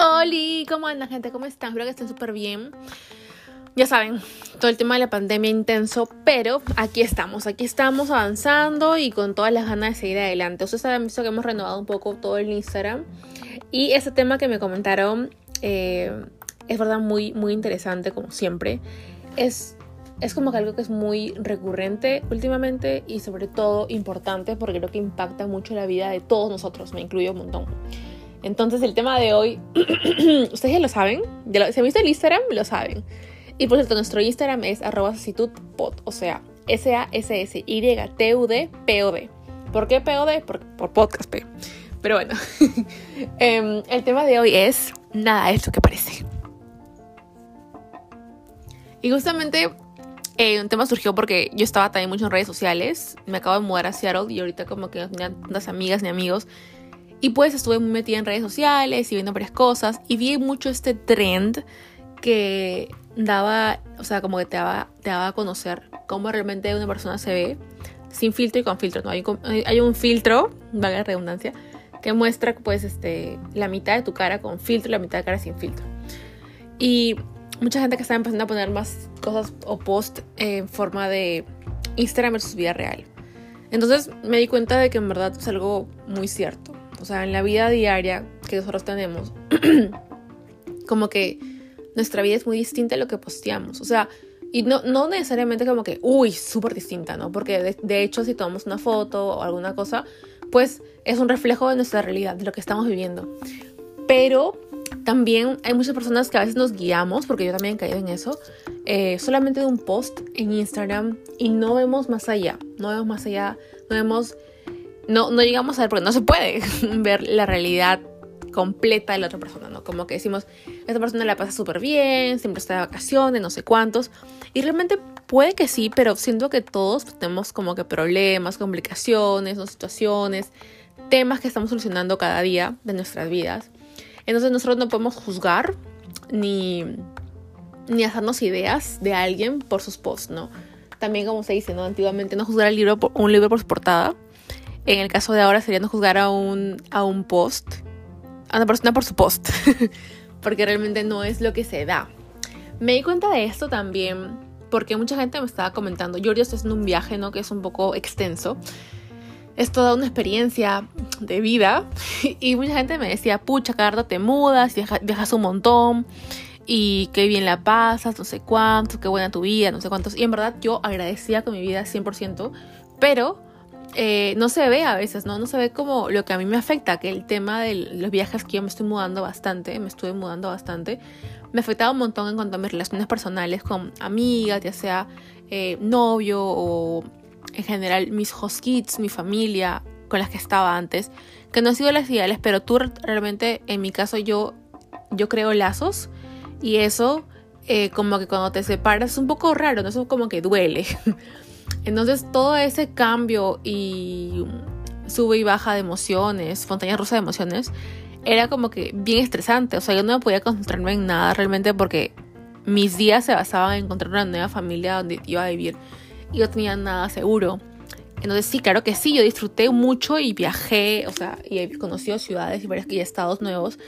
Hola, ¿cómo andan gente? ¿Cómo están? Espero que estén súper bien. Ya saben, todo el tema de la pandemia intenso, pero aquí estamos, aquí estamos avanzando y con todas las ganas de seguir adelante. Ustedes han visto que hemos renovado un poco todo el Instagram y ese tema que me comentaron eh, es verdad muy, muy interesante como siempre. Es, es como que algo que es muy recurrente últimamente y sobre todo importante porque creo que impacta mucho la vida de todos nosotros, me incluyo un montón. Entonces el tema de hoy, ustedes ya lo saben, ya si han visto el Instagram, lo saben. Y por cierto, nuestro Instagram es arroba o sea, S-A-S-S-Y-T-U-D-P-O-D. ¿Por qué P-O-D? Por, por podcast, P. Pero bueno, em, el tema de hoy es nada es lo que parece. Y justamente eh, un tema surgió porque yo estaba también mucho en redes sociales. Me acabo de mudar a Seattle y ahorita como que no tenía tantas amigas ni amigos y pues estuve muy metida en redes sociales y viendo varias cosas y vi mucho este trend que daba, o sea, como que te daba, te daba a conocer cómo realmente una persona se ve sin filtro y con filtro, ¿no? Hay, hay un filtro, valga la redundancia, que muestra pues este, la mitad de tu cara con filtro y la mitad de cara sin filtro. Y mucha gente que estaba empezando a poner más cosas o post en forma de Instagram versus vida real. Entonces me di cuenta de que en verdad es algo muy cierto o sea, en la vida diaria que nosotros tenemos, como que nuestra vida es muy distinta a lo que posteamos. O sea, y no, no necesariamente como que, uy, súper distinta, ¿no? Porque de, hecho si tomamos una foto o alguna cosa, pues es un reflejo de nuestra realidad, de lo que estamos viviendo. Pero también hay muchas personas que a veces nos guiamos, porque yo también he caído en eso, eh, solamente de un post en Instagram y no vemos más allá, no vemos más allá, no vemos no, no llegamos a ver, porque no se puede ver la realidad completa de la otra persona, ¿no? Como que decimos, esta persona la pasa súper bien, siempre está de vacaciones, no sé cuántos. Y realmente puede que sí, pero siento que todos tenemos como que problemas, complicaciones, situaciones, temas que estamos solucionando cada día de nuestras vidas. Entonces nosotros no podemos juzgar ni, ni hacernos ideas de alguien por sus posts, ¿no? También como se dice, ¿no? Antiguamente no juzgar el libro un libro por su portada en el caso de ahora sería no juzgar a un, a un post, a una persona por su post, porque realmente no es lo que se da. Me di cuenta de esto también porque mucha gente me estaba comentando, yo estoy haciendo un viaje, ¿no? Que es un poco extenso. Es toda una experiencia de vida y mucha gente me decía, pucha, Carla, te mudas, viajas un montón y qué bien la pasas, no sé cuánto, qué buena tu vida, no sé cuántos. Y en verdad yo agradecía con mi vida 100%, pero eh, no se ve a veces, ¿no? No se ve como lo que a mí me afecta, que el tema de los viajes que yo me estoy mudando bastante, me estuve mudando bastante, me afectaba un montón en cuanto a mis relaciones personales con amigas, ya sea eh, novio o en general mis host kids, mi familia con las que estaba antes, que no han sido las ideales, pero tú realmente, en mi caso, yo, yo creo lazos y eso, eh, como que cuando te separas es un poco raro, ¿no? Eso como que duele. Entonces todo ese cambio y sube y baja de emociones, montaña rusa de emociones, era como que bien estresante. O sea, yo no podía concentrarme en nada realmente porque mis días se basaban en encontrar una nueva familia donde iba a vivir y yo tenía nada seguro. Entonces sí, claro que sí, yo disfruté mucho y viajé, o sea, y he conocido ciudades y varios estados nuevos.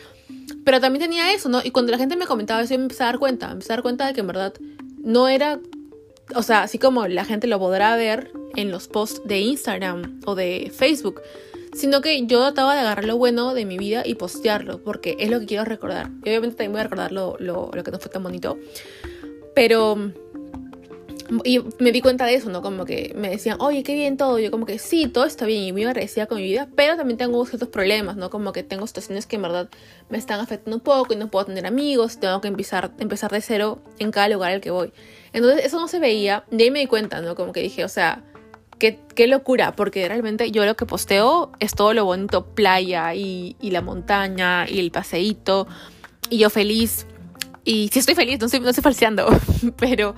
Pero también tenía eso, ¿no? Y cuando la gente me comentaba eso, yo me empecé a dar cuenta, me empecé a dar cuenta de que en verdad no era o sea, así como la gente lo podrá ver en los posts de Instagram o de Facebook, sino que yo trataba de agarrar lo bueno de mi vida y postearlo, porque es lo que quiero recordar. Y obviamente también voy a recordar lo, lo, lo que no fue tan bonito, pero y me di cuenta de eso, ¿no? Como que me decían, oye, qué bien todo. Yo como que sí, todo está bien y muy agradecida con mi vida, pero también tengo ciertos problemas, ¿no? Como que tengo situaciones que en verdad me están afectando un poco y no puedo tener amigos, tengo que empezar, empezar de cero en cada lugar al que voy. Entonces eso no se veía, de ahí me di cuenta, ¿no? Como que dije, o sea, qué, qué locura, porque realmente yo lo que posteo es todo lo bonito, playa y, y la montaña y el paseíto, y yo feliz. Y sí estoy feliz, no estoy, no estoy falseando, pero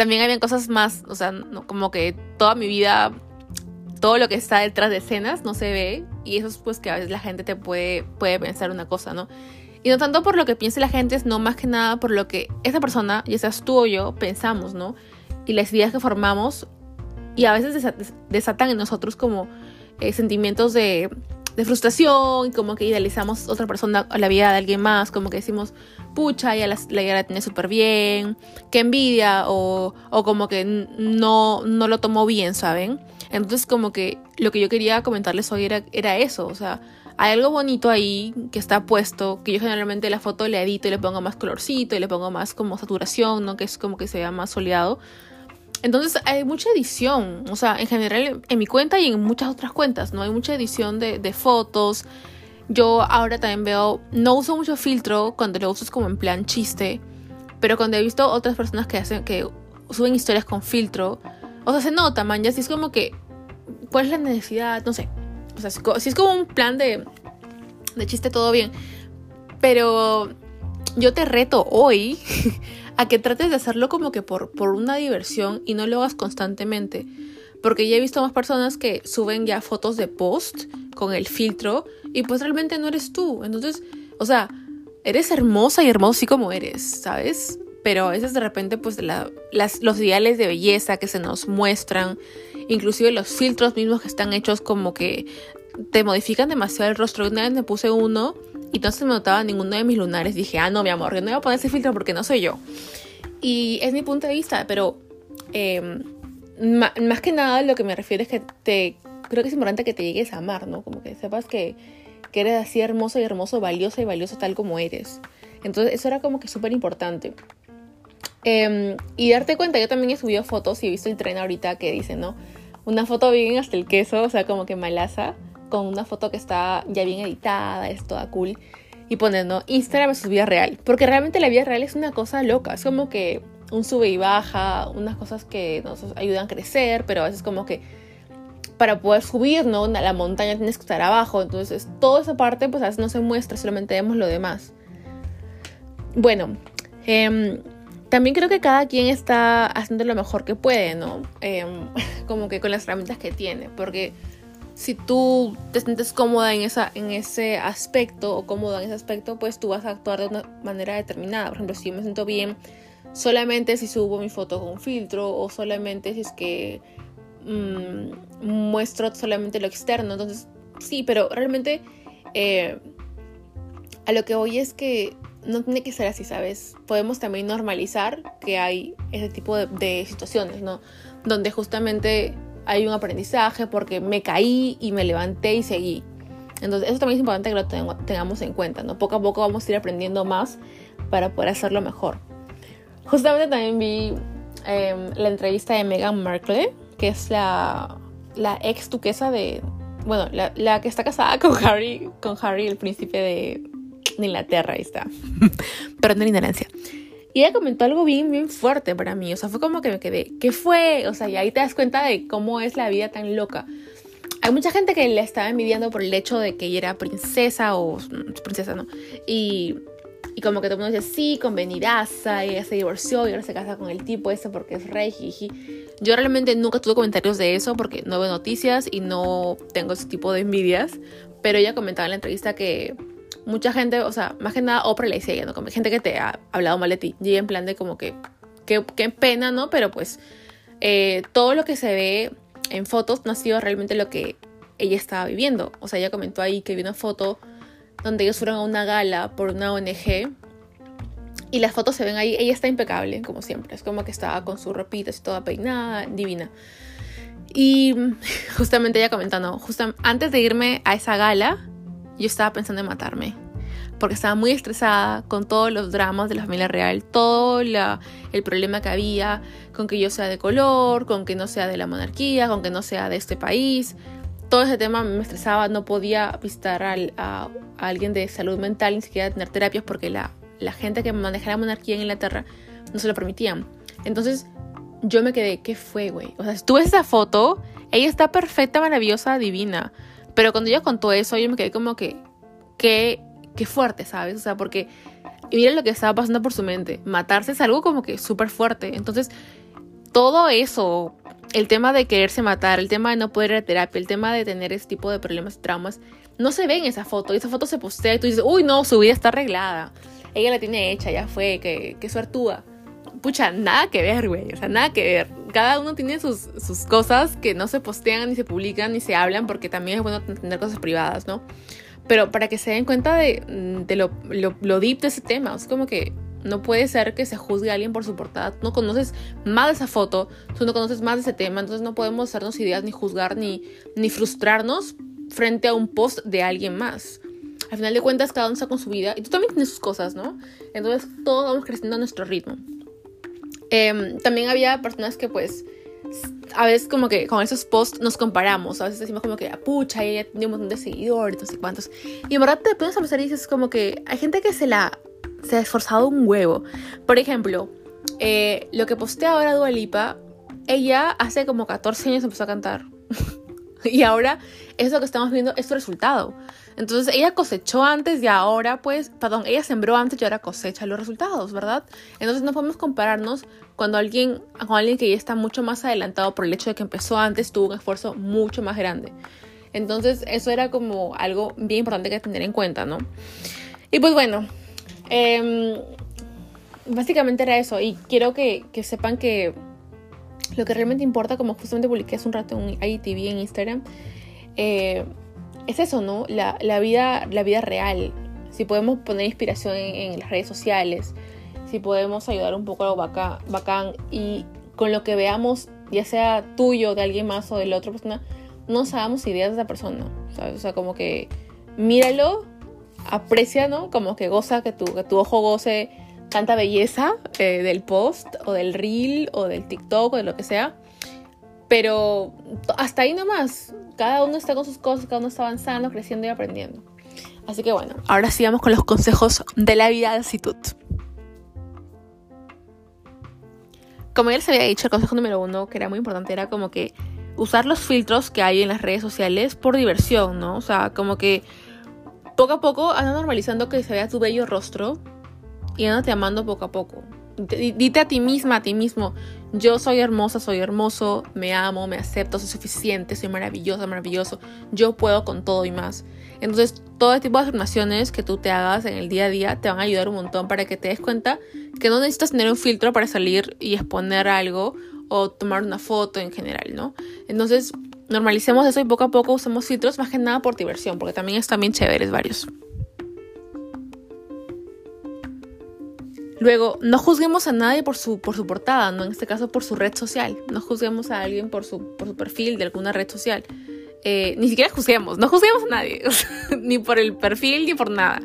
también habían cosas más, o sea, como que toda mi vida, todo lo que está detrás de escenas no se ve y eso es pues que a veces la gente te puede, puede pensar una cosa, ¿no? Y no tanto por lo que piense la gente, sino más que nada por lo que esa persona, ya seas tú o yo, pensamos, ¿no? Y las ideas que formamos y a veces desatan en nosotros como eh, sentimientos de, de frustración y como que idealizamos otra persona la vida de alguien más, como que decimos, pucha, ya la, la, tiene súper bien, qué envidia o, o como que no, no lo tomó bien, ¿saben? Entonces como que lo que yo quería comentarles hoy era, era eso, o sea, hay algo bonito ahí que está puesto, que yo generalmente la foto le edito y le pongo más colorcito y le pongo más como saturación, ¿no? Que es como que se vea más soleado. Entonces hay mucha edición, o sea, en general en mi cuenta y en muchas otras cuentas, ¿no? Hay mucha edición de, fotos. Yo ahora también veo, no uso mucho filtro cuando lo uso es como en plan chiste, pero cuando he visto otras personas que hacen, que suben historias con filtro, o sea, se nota, man, ya si es como que, ¿cuál es la necesidad? No sé. O sea, si es como un plan de, de chiste, todo bien. Pero yo te reto hoy a que trates de hacerlo como que por, por una diversión y no lo hagas constantemente. Porque ya he visto más personas que suben ya fotos de post con el filtro y pues realmente no eres tú. Entonces, o sea, eres hermosa y hermoso así como eres, ¿sabes? Pero a veces de repente pues las, los ideales de belleza que se nos muestran, inclusive los filtros mismos que están hechos como que te modifican demasiado el rostro. Una vez me puse uno y no se me notaba ninguno de mis lunares. Dije, ah, no, mi amor, yo no voy a poner ese filtro porque no soy yo. Y es mi punto de vista, pero em, más que nada lo que me refiero es que te, creo que es importante que te llegues a amar, ¿no? Como que sepas que, que eres así hermoso y hermoso, valioso y valioso tal como eres. Entonces eso era como que súper importante. Em, y darte cuenta, yo también he subido fotos y he visto el tren ahorita que dice, ¿no? Una foto bien hasta el queso, o sea, como que malaza con una foto que está ya bien editada, es toda cool. Y poniendo Instagram su vida real. Porque realmente la vida real es una cosa loca. Es como que un sube y baja, unas cosas que nos ayudan a crecer, pero a veces como que para poder subir, ¿no? La montaña tienes que estar abajo. Entonces, toda esa parte, pues a veces no se muestra, solamente vemos lo demás. Bueno, em, también creo que cada quien está haciendo lo mejor que puede, ¿no? Em, como que con las herramientas que tiene. Porque si tú te sientes cómoda en, esa, en ese aspecto o cómodo en ese aspecto, pues tú vas a actuar de una manera determinada. Por ejemplo, si yo me siento bien solamente si subo mi foto con filtro o solamente si es que mmm, muestro solamente lo externo. Entonces, sí, pero realmente eh, a lo que voy es que no tiene que ser así, ¿sabes? Podemos también normalizar que hay ese tipo de situaciones, ¿no? Donde justamente hay un aprendizaje porque me caí y me levanté y seguí. Entonces eso también es importante que lo tengamos en cuenta, ¿no? Poco a poco vamos a ir aprendiendo más para poder hacerlo mejor. Justamente también vi em, la entrevista de Meghan Markle, que es la, la ex duquesa de... Bueno, la, la, que está casada con Harry, con Harry, el príncipe de, de Inglaterra, ahí está. Perdón la ignorancia. Y ella comentó algo bien, bien fuerte para mí. O sea, fue como que me quedé, ¿qué fue? O sea, y ahí te das cuenta de cómo es la vida tan loca. Hay mucha gente que le estaba envidiando por el hecho de que ella era princesa o princesa, ¿no? Y, y como que todo el mundo dice, sí, convenidaza, ella se divorció y ahora se casa con el tipo ese porque es rey, jiji. Yo realmente nunca tuve comentarios de eso porque no veo noticias y no tengo ese tipo de envidias. Pero ella comentaba en la entrevista que mucha gente, o sea, más que nada Oprah le ella, ¿no? Como gente que te ha hablado mal de ti. Y en plan de como que, qué, pena, ¿no? Pero pues eh, todo lo que se ve en fotos no ha sido realmente lo que ella estaba viviendo. O sea, ella comentó ahí que vi una foto donde ellos fueron a una gala por una ONG y las fotos se ven ahí. Ella está impecable, como siempre. Es como que estaba con su ropita así toda peinada, divina. Y justamente ella comentando, justo antes de irme a esa gala, yo estaba pensando en matarme. Porque estaba muy estresada con todos los dramas de la familia real, todo el problema que había con que yo sea de color, con que no sea de la monarquía, con que no sea de este país. Todo ese tema me estresaba, no podía visitar a, alguien de salud mental, ni siquiera tener terapias, porque la, gente que maneja la monarquía en Inglaterra no se lo permitían. Entonces yo me quedé, ¿qué fue, güey? O sea, si tú esa foto, ella está perfecta, maravillosa, divina. Pero cuando ella contó eso, yo me quedé como que, qué, qué fuerte, ¿sabes? O sea, porque mira lo que estaba pasando por su mente. Matarse es algo como que súper fuerte. Entonces, todo eso, el tema de quererse matar, el tema de no poder ir a terapia, el tema de tener ese tipo de problemas y traumas, no se ve en esa foto. Y esa foto se postea y tú dices, uy, no, su vida está arreglada. Ella la tiene hecha, ya fue, que, que suertúa. Pucha, nada que ver, güey. O sea, nada que ver. Cada uno tiene sus, sus cosas que no se postean, ni se publican, ni se hablan, porque también es bueno tener cosas privadas, ¿no? Pero para que se den cuenta de, de lo, lo, lo deep de ese tema, es como que no puede ser que se juzgue a alguien por su portada. No conoces más de esa foto, tú no conoces más de ese tema, entonces no podemos hacernos ideas ni juzgar ni, ni frustrarnos frente a un post de alguien más. Al final de cuentas, cada uno está con su vida y tú también tienes sus cosas, ¿no? Entonces todos vamos creciendo a nuestro ritmo. Em, también había personas que pues a veces como que con esos posts nos comparamos, a veces decimos como que, pucha, ella tiene un montón de seguidores, no sé cuántos. Y en verdad te pones a pensar y dices como que hay gente que se la se ha esforzado un huevo. Por ejemplo, eh, lo que postea ahora Dua Lipa, ella hace como 14 años empezó a cantar. y ahora eso que estamos viendo es su resultado. Entonces ella cosechó antes y ahora pues, perdón, ella sembró antes y ahora cosecha los resultados, ¿verdad? Entonces no podemos compararnos cuando alguien, con alguien que ya está mucho más adelantado por el hecho de que empezó antes, tuvo un esfuerzo mucho más grande. Entonces eso era como algo bien importante que tener en cuenta, ¿no? Y pues bueno, eh, básicamente era eso. Y quiero que, que, sepan que lo que realmente importa, como justamente publiqué hace un rato en IGTV en Instagram, eh, es eso, ¿no? La, la, vida, la vida real. Si podemos poner inspiración en, las redes sociales, si podemos ayudar un poco a lo bacán, bacán y con lo que veamos, ya sea tuyo, de alguien más o de la otra persona, no hagamos ideas de esa persona. ¿sabes? O sea, como que míralo aprecia, ¿no? Como que goza, que tu, que tu ojo goce tanta belleza eh, del post o del reel o del TikTok o de lo que sea. Pero hasta ahí nomás. Cada uno está con sus cosas, cada uno está avanzando, creciendo y aprendiendo. Así que bueno, ahora sigamos con los consejos de la vida de actitud. Como ya les había dicho, el consejo número uno, que era muy importante, era como que usar los filtros que hay en las redes sociales por diversión, ¿no? O sea, como que poco a poco anda normalizando que se vea tu bello rostro y te amando poco a poco. Dite a ti misma, a ti mismo, yo soy hermosa, soy hermoso, me amo, me acepto, soy suficiente, soy maravillosa, maravilloso, yo puedo con todo y más. Entonces, todo este tipo de afirmaciones que tú te hagas en el día a día te van a ayudar un montón para que te des cuenta que no necesitas tener un filtro para salir y exponer algo o tomar una foto en general, ¿no? Entonces, normalicemos eso y poco a poco usemos filtros más que nada por diversión, porque también están bien chéveres varios. Luego, no juzguemos a nadie por su, por su portada, ¿no? En este caso por su red social. No juzguemos a alguien por su, por su perfil de alguna red social. Eh, ni siquiera juzguemos, no juzguemos a nadie, ni por el perfil ni por nada.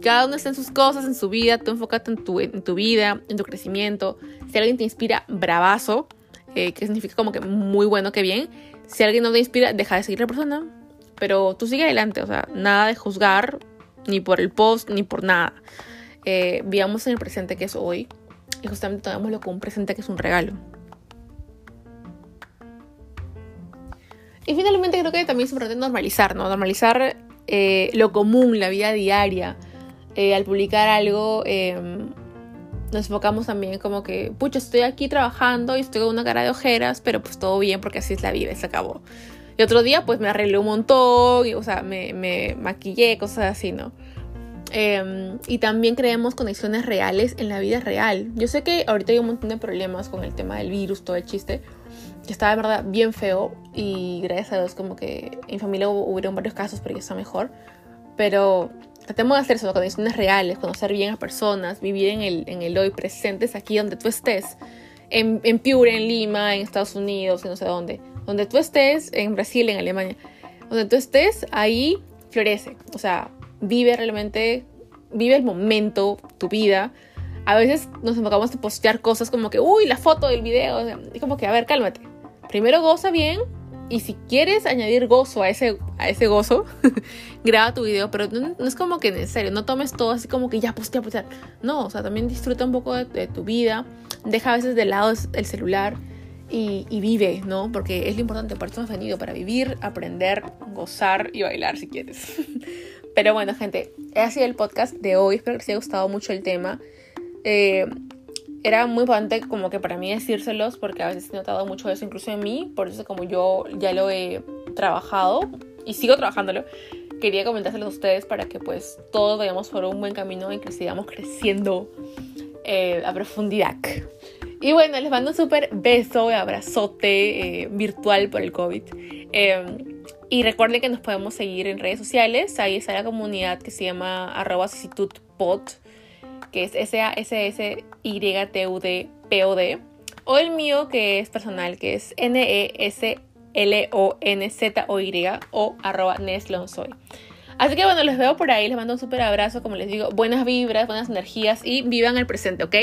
Cada uno está en sus cosas, en su vida, tú enfócate en tu, en tu vida, en tu crecimiento. Si alguien te inspira, bravazo, eh, que significa como que muy bueno, que bien. Si alguien no te inspira, deja de seguir la persona. Pero tú sigue adelante, o sea, nada de juzgar, ni por el post, ni por nada. Eh, en el presente que es hoy y justamente tomémoslo como un presente que es un regalo. Y finalmente creo que también es importante normalizar, ¿no? Normalizar eh, lo común, la vida diaria. Eh, al publicar algo, em, nos enfocamos también como que, pucha, estoy aquí trabajando y estoy con una cara de ojeras, pero pues todo bien porque así es la vida se acabó. Y otro día pues me arreglé un montón, y, o sea, me, me maquillé, cosas así, ¿no? Eh, y también creemos conexiones reales en la vida real. Yo sé que ahorita hay un montón de problemas con el tema del virus, todo el chiste, que estaba de verdad bien feo y gracias a Dios como que en mi familia hubo, varios casos, pero ya está mejor. Pero tratemos de hacer eso, condiciones reales, conocer bien a personas, vivir en el, en el hoy, presentes aquí donde tú estés. En, en Pure, en Lima, en Estados Unidos, en no sé dónde. Donde tú estés, en Brasil, en Alemania. Donde tú estés, ahí florece. O sea, vive realmente, vive el momento, tu vida. A veces nos enfocamos en postear cosas como que, uy, la foto del video. Y como que, a ver, cálmate. Primero goza bien y si quieres añadir gozo a ese, a ese gozo, graba tu video, pero no, es como que en serio, no tomes todo así como que ya postea, postea. No, o sea, también disfruta un poco de, tu vida, deja a veces de lado el celular y, y, vive, ¿no? Porque es lo importante, para eso hemos venido, para vivir, aprender, gozar y bailar si quieres. pero bueno, gente, ha sido el podcast de hoy, espero que les haya gustado mucho el tema. Eh, era muy importante como que para mí decírselos porque a veces he notado mucho eso incluso en mí, por eso como yo ya lo he trabajado y sigo trabajándolo, quería comentárselos a ustedes para que pues todos vayamos por un buen camino y que sigamos creciendo eh, a profundidad. Y bueno, les mando un súper beso y abrazote eh, virtual por el COVID. Y recuerden que nos podemos seguir en redes sociales. Ahí está la comunidad que se llama arroba pod, que es S-A-S-S-Y-T-U-D-P-O-D. O el mío que es personal, que es N-E-S-L-O-N-Z-O-Y o arroba Neslonsoy. Así que bueno, les veo por ahí, les mando un súper abrazo, como les digo, buenas vibras, buenas energías y vivan el presente, ¿ok?